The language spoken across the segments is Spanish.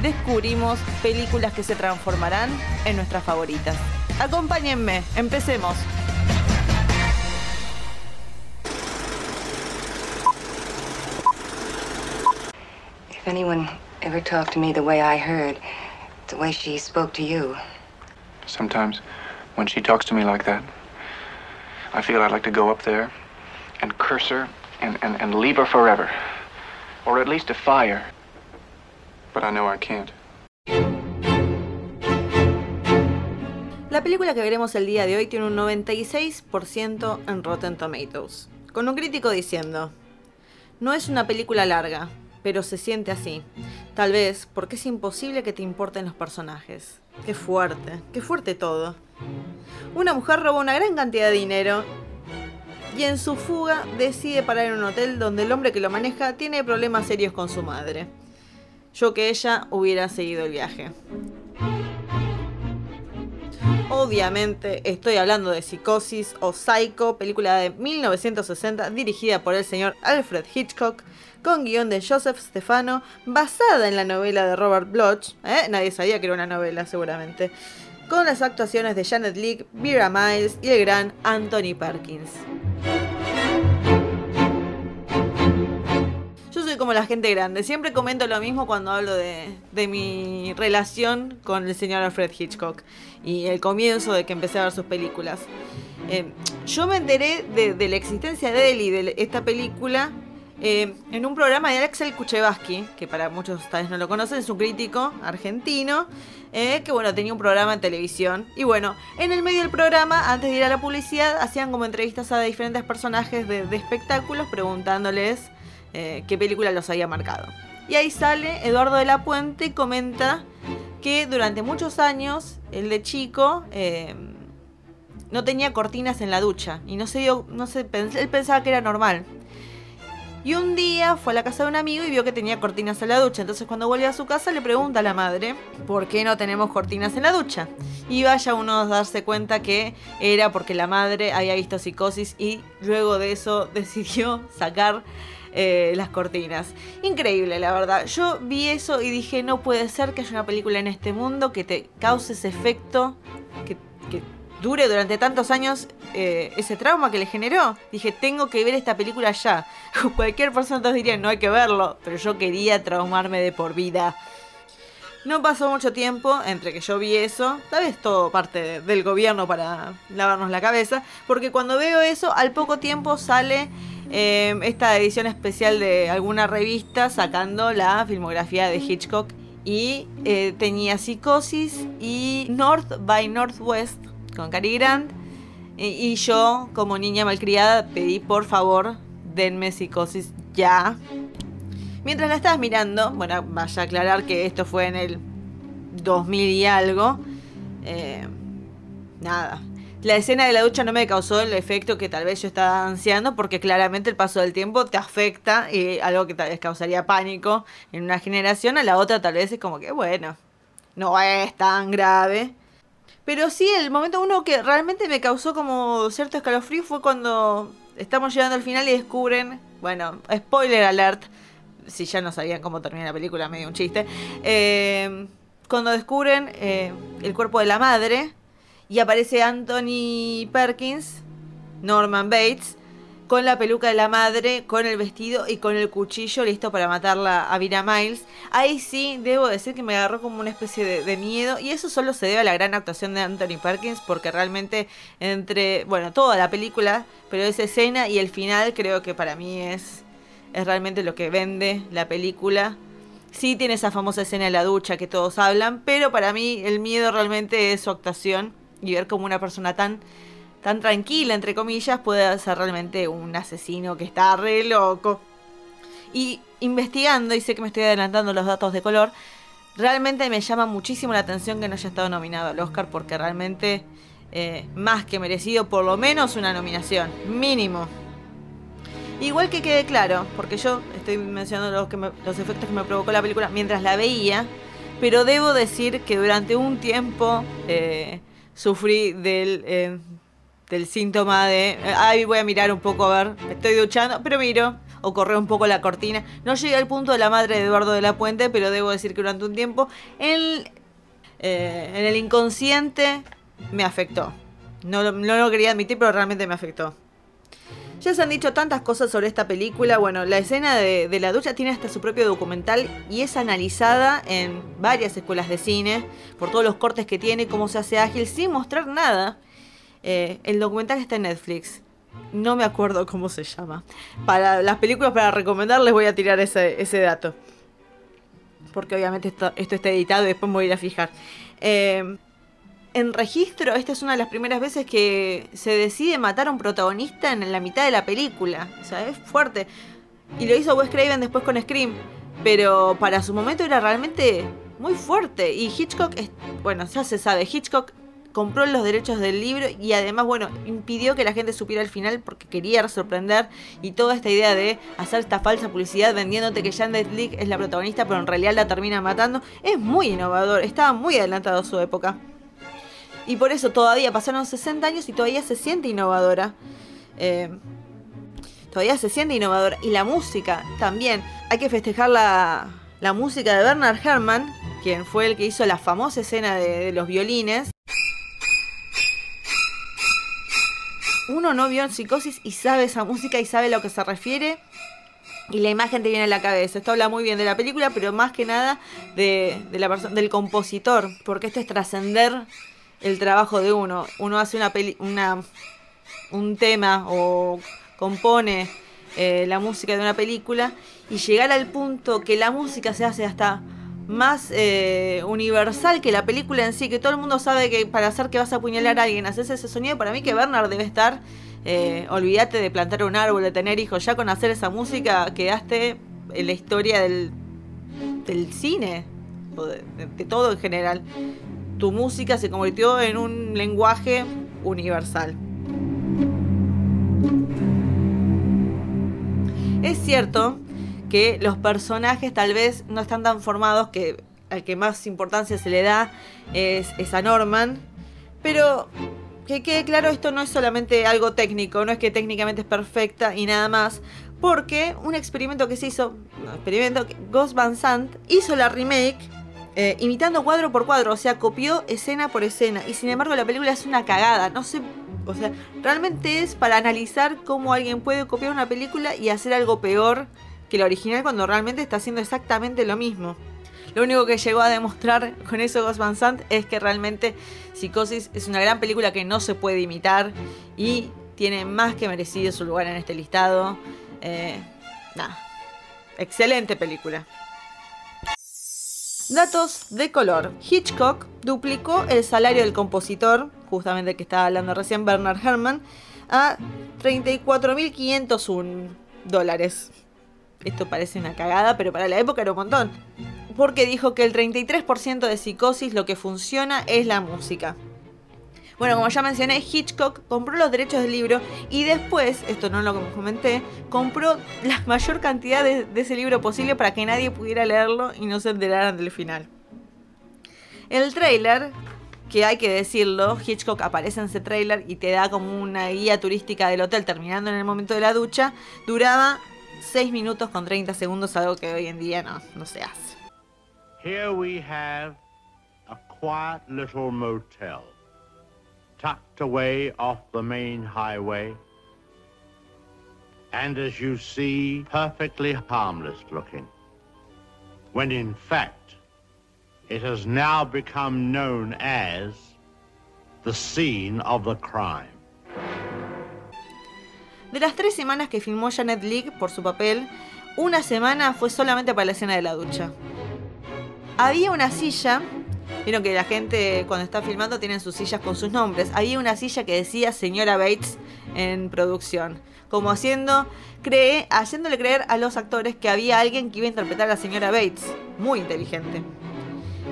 descubrimos películas que se transformarán en nuestras favoritas. Acompáñenme, empecemos. If anyone ever talked to me the way I heard, the way she spoke to you, Sometimes, when she talks to me like that, I feel I'd like to go up there and curse her and, and, and leave her forever. Or at least defy her. But I know I can't. La película que veremos el día de hoy tiene un 96% en Rotten Tomatoes, con un crítico diciendo, no es una película larga, pero se siente así. Tal vez porque es imposible que te importen los personajes. Qué fuerte, qué fuerte todo. Una mujer roba una gran cantidad de dinero y en su fuga decide parar en un hotel donde el hombre que lo maneja tiene problemas serios con su madre. Yo que ella hubiera seguido el viaje. Obviamente estoy hablando de Psicosis o Psycho, película de 1960 dirigida por el señor Alfred Hitchcock, con guion de Joseph Stefano, basada en la novela de Robert Bloch. ¿eh? Nadie sabía que era una novela seguramente. Con las actuaciones de Janet Leigh, Vera Miles y el gran Anthony Perkins. Como la gente grande, siempre comento lo mismo cuando hablo de, de, mi relación con el señor Alfred Hitchcock y el comienzo de que empecé a ver sus películas. Eh, yo me enteré de, de, la existencia de él y de esta película eh, en un programa de Axel Kuchevaski, que para muchos tal vez no lo conocen, es un crítico argentino, eh, que bueno, tenía un programa en televisión. Y bueno, en el medio del programa, antes de ir a la publicidad, hacían como entrevistas a diferentes personajes de, de espectáculos preguntándoles eh, qué película los había marcado. Y ahí sale Eduardo de la Puente y comenta que durante muchos años, el de chico, eh, no tenía cortinas en la ducha. Y no se dio, no se, él pensaba que era normal. Y un día fue a la casa de un amigo y vio que tenía cortinas en la ducha. Entonces cuando vuelve a su casa le pregunta a la madre, ¿por qué no tenemos cortinas en la ducha? Y vaya uno a darse cuenta que era porque la madre había visto psicosis y luego de eso decidió sacar eh, las cortinas. Increíble, la verdad. Yo vi eso y dije, no puede ser que haya una película en este mundo que te cause ese efecto, que, dure durante tantos años eh, ese trauma que le generó. Dije, tengo que ver esta película ya. Cualquier persona entonces diría, no hay que verlo, pero yo quería traumarme de por vida. No pasó mucho tiempo entre que yo vi eso, tal vez todo parte de, del gobierno para lavarnos la cabeza, porque cuando veo eso, al poco tiempo sale eh, esta edición especial de alguna revista sacando la filmografía de Hitchcock y eh, tenía Psicosis y North by Northwest con Cary Grant y, y yo como niña malcriada pedí por favor denme Psicosis ya. Mientras la estabas mirando, bueno, vaya a aclarar que esto fue en el 2000 y algo. Eh, nada, la escena de la ducha no me causó el efecto que tal vez yo estaba ansiando, porque claramente el paso del tiempo te afecta y algo que tal vez causaría pánico en una generación, a la otra tal vez es como que, bueno, no es tan grave. Pero sí, el momento uno que realmente me causó como cierto escalofrío fue cuando estamos llegando al final y descubren, bueno, spoiler alert, si ya no sabían cómo termina la película, medio un chiste, eh, cuando descubren eh, el cuerpo de la madre y aparece Anthony Perkins, Norman Bates, con la peluca de la madre, con el vestido y con el cuchillo listo para matarla a Vira Miles. Ahí sí, debo decir que me agarró como una especie de, de, miedo y eso solo se debe a la gran actuación de Anthony Perkins porque realmente entre, bueno, toda la película, pero esa escena y el final creo que para mí es, es realmente lo que vende la película. Sí tiene esa famosa escena de la ducha que todos hablan, pero para mí el miedo realmente es su actuación y ver como una persona tan tan tranquila, entre comillas, puede ser realmente un asesino que está re loco. Y investigando, y sé que me estoy adelantando los datos de color, realmente me llama muchísimo la atención que no haya estado nominado al Oscar porque realmente eh, más que merecido por lo menos una nominación, mínimo. Igual que quede claro, porque yo estoy mencionando los, que los efectos que me provocó la película mientras la veía, pero debo decir que durante un tiempo eh, sufrí del, eh, del síntoma de, ay, voy a mirar un poco a ver, estoy duchando, pero miro, o correo un poco la cortina. No llegué al punto de la madre de Eduardo de la Puente, pero debo decir que durante un tiempo en, eh, en el inconsciente me afectó. No, no lo quería admitir, pero realmente me afectó. Ya se han dicho tantas cosas sobre esta película. Bueno, la escena de, la ducha tiene hasta su propio documental y es analizada en varias escuelas de cine por todos los cortes que tiene, cómo se hace ágil, sin mostrar nada. Eh, el documental está en Netflix. No me acuerdo cómo se llama. Para las películas para recomendar les voy a tirar ese, ese dato. Porque obviamente esto, esto, está editado y después me voy a ir a fijar. Eh, en registro, esta es una de las primeras veces que se decide matar a un protagonista en la mitad de la película. O sea, es fuerte. Y lo hizo Wes Craven después con Scream. Pero para su momento era realmente muy fuerte. Y Hitchcock, bueno, ya se sabe, Hitchcock compró los derechos del libro y además, bueno, impidió que la gente supiera el final porque quería sorprender y toda esta idea de hacer esta falsa publicidad vendiéndote que Janet Leigh es la protagonista pero en realidad la termina matando, es muy innovador, estaba muy adelantado a su época. Y por eso todavía pasaron 60 años y todavía se siente innovadora. Eh, todavía se siente innovadora. Y la música también. Hay que festejar la, la música de Bernard Herrmann, quien fue el que hizo la famosa escena de, los violines. Uno no vio en psicosis y sabe esa música y sabe a lo que se refiere. Y la imagen te viene a la cabeza. Esto habla muy bien de la película, pero más que nada de, de la del compositor. Porque esto es trascender el trabajo de uno. Uno hace una peli una un tema o compone eh, la música de una película y llegar al punto que la música se hace hasta más eh, universal que la película en sí, que todo el mundo sabe que para hacer que vas a apuñalar a alguien, haces ese sonido, para mí que Bernard debe estar, eh, olvídate de plantar un árbol, de tener hijos, ya con hacer esa música quedaste en la historia del, del cine, o de, de todo en general tu música se convirtió en un lenguaje universal. Es cierto que los personajes tal vez no están tan formados, que al que más importancia se le da es, a Norman, pero que quede claro, esto no es solamente algo técnico, no es que técnicamente es perfecta y nada más, porque un experimento que se hizo, un experimento, Ghost Van Sant hizo la remake eh, imitando cuadro por cuadro, o sea, copió escena por escena. Y sin embargo la película es una cagada, no sé, o sea, realmente es para analizar cómo alguien puede copiar una película y hacer algo peor que la original cuando realmente está haciendo exactamente lo mismo. Lo único que llegó a demostrar con eso Ghost Van Sant es que realmente Psicosis es una gran película que no se puede imitar y tiene más que merecido su lugar en este listado. Eh, excelente película. Datos de color. Hitchcock duplicó el salario del compositor, justamente que estaba hablando recién Bernard Herrmann, a 34.501 dólares. Esto parece una cagada, pero para la época era un montón. Porque dijo que el 33% de psicosis lo que funciona es la música. Bueno, como ya mencioné, Hitchcock compró los derechos del libro y después, esto no lo comenté, compró la mayor cantidad de, ese libro posible para que nadie pudiera leerlo y no se enteraran del final. El trailer, que hay que decirlo, Hitchcock aparece en ese trailer y te da como una guía turística del hotel terminando en el momento de la ducha, duraba 6 minutos con 30 segundos, algo que hoy en día no, no se hace. Here we have a quiet little motel. Tucked away off the main highway, and as you see, perfectly harmless looking, when in fact, it has now become known as the scene of the crime. De las tres semanas que filmó Janet Leigh por su papel, una semana fue solamente para la escena de la ducha. Había una silla Vieron que la gente cuando está filmando tienen sus sillas con sus nombres. Había una silla que decía señora Bates en producción. Como haciendo, cree, haciéndole creer a los actores que había alguien que iba a interpretar a la señora Bates. Muy inteligente.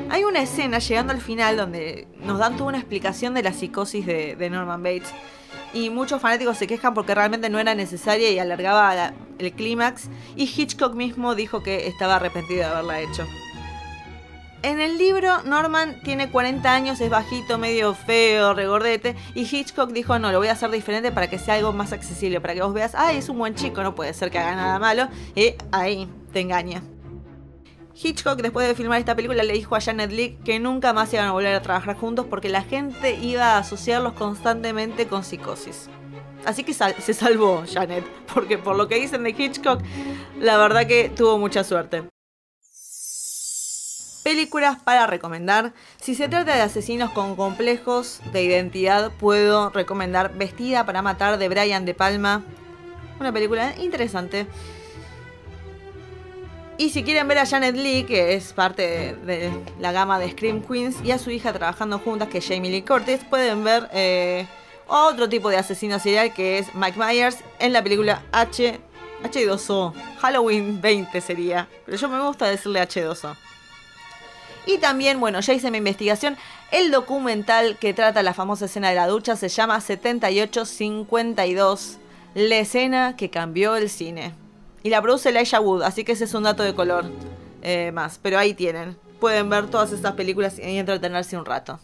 Hay una escena llegando al final donde nos dan toda una explicación de la psicosis de, Norman Bates. Y muchos fanáticos se quejan porque realmente no era necesaria y alargaba la- el clímax. Y Hitchcock mismo dijo que estaba arrepentido de haberla hecho. En el libro, Norman tiene 40 años, es bajito, medio feo, regordete. Y Hitchcock dijo: No, lo voy a hacer diferente para que sea algo más accesible. Para que vos veas, ay, es un buen chico, no puede ser que haga nada malo. Y ahí te engaña. Hitchcock, después de filmar esta película, le dijo a Janet Leigh que nunca más iban a volver a trabajar juntos porque la gente iba a asociarlos constantemente con psicosis. Así que se salvó Janet, porque por lo que dicen de Hitchcock, la verdad que tuvo mucha suerte. Películas para recomendar. Si se trata de asesinos con complejos de identidad, puedo recomendar Vestida para matar de Brian De Palma. Una película interesante. Y si quieren ver a Janet Lee, que es parte de, la gama de Scream Queens, y a su hija trabajando juntas, que es Jamie Lee Curtis, pueden ver eh, otro tipo de asesino serial, que es Mike Myers, en la película H, H2O. Halloween 20 sería. Pero yo me gusta decirle H2O. Y también, bueno, ya hice mi investigación. El documental que trata la famosa escena de la ducha se llama 7852. La escena que cambió el cine. Y la produce Elijah Wood, así que ese es un dato de color eh, más. Pero ahí tienen. Pueden ver todas estas películas y entretenerse un rato.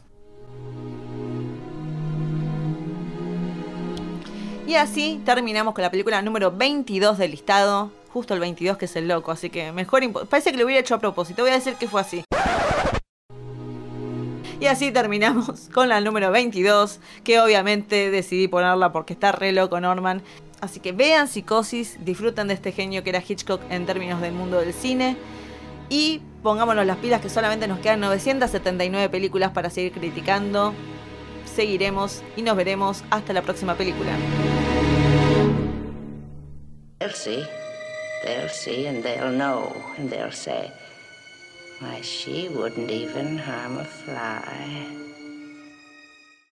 Y así terminamos con la película número 22 del listado. Justo el 22 que es el loco, así que mejor... Parece que lo hubiera hecho a propósito. Voy a decir que fue así. Y así terminamos con la número 22, que obviamente decidí ponerla porque está re loco Norman. Así que vean Psicosis, disfruten de este genio que era Hitchcock en términos del mundo del cine. Y pongámonos las pilas que solamente nos quedan 979 películas para seguir criticando. Seguiremos y nos veremos hasta la próxima película. Why, she wouldn't even harm a fly.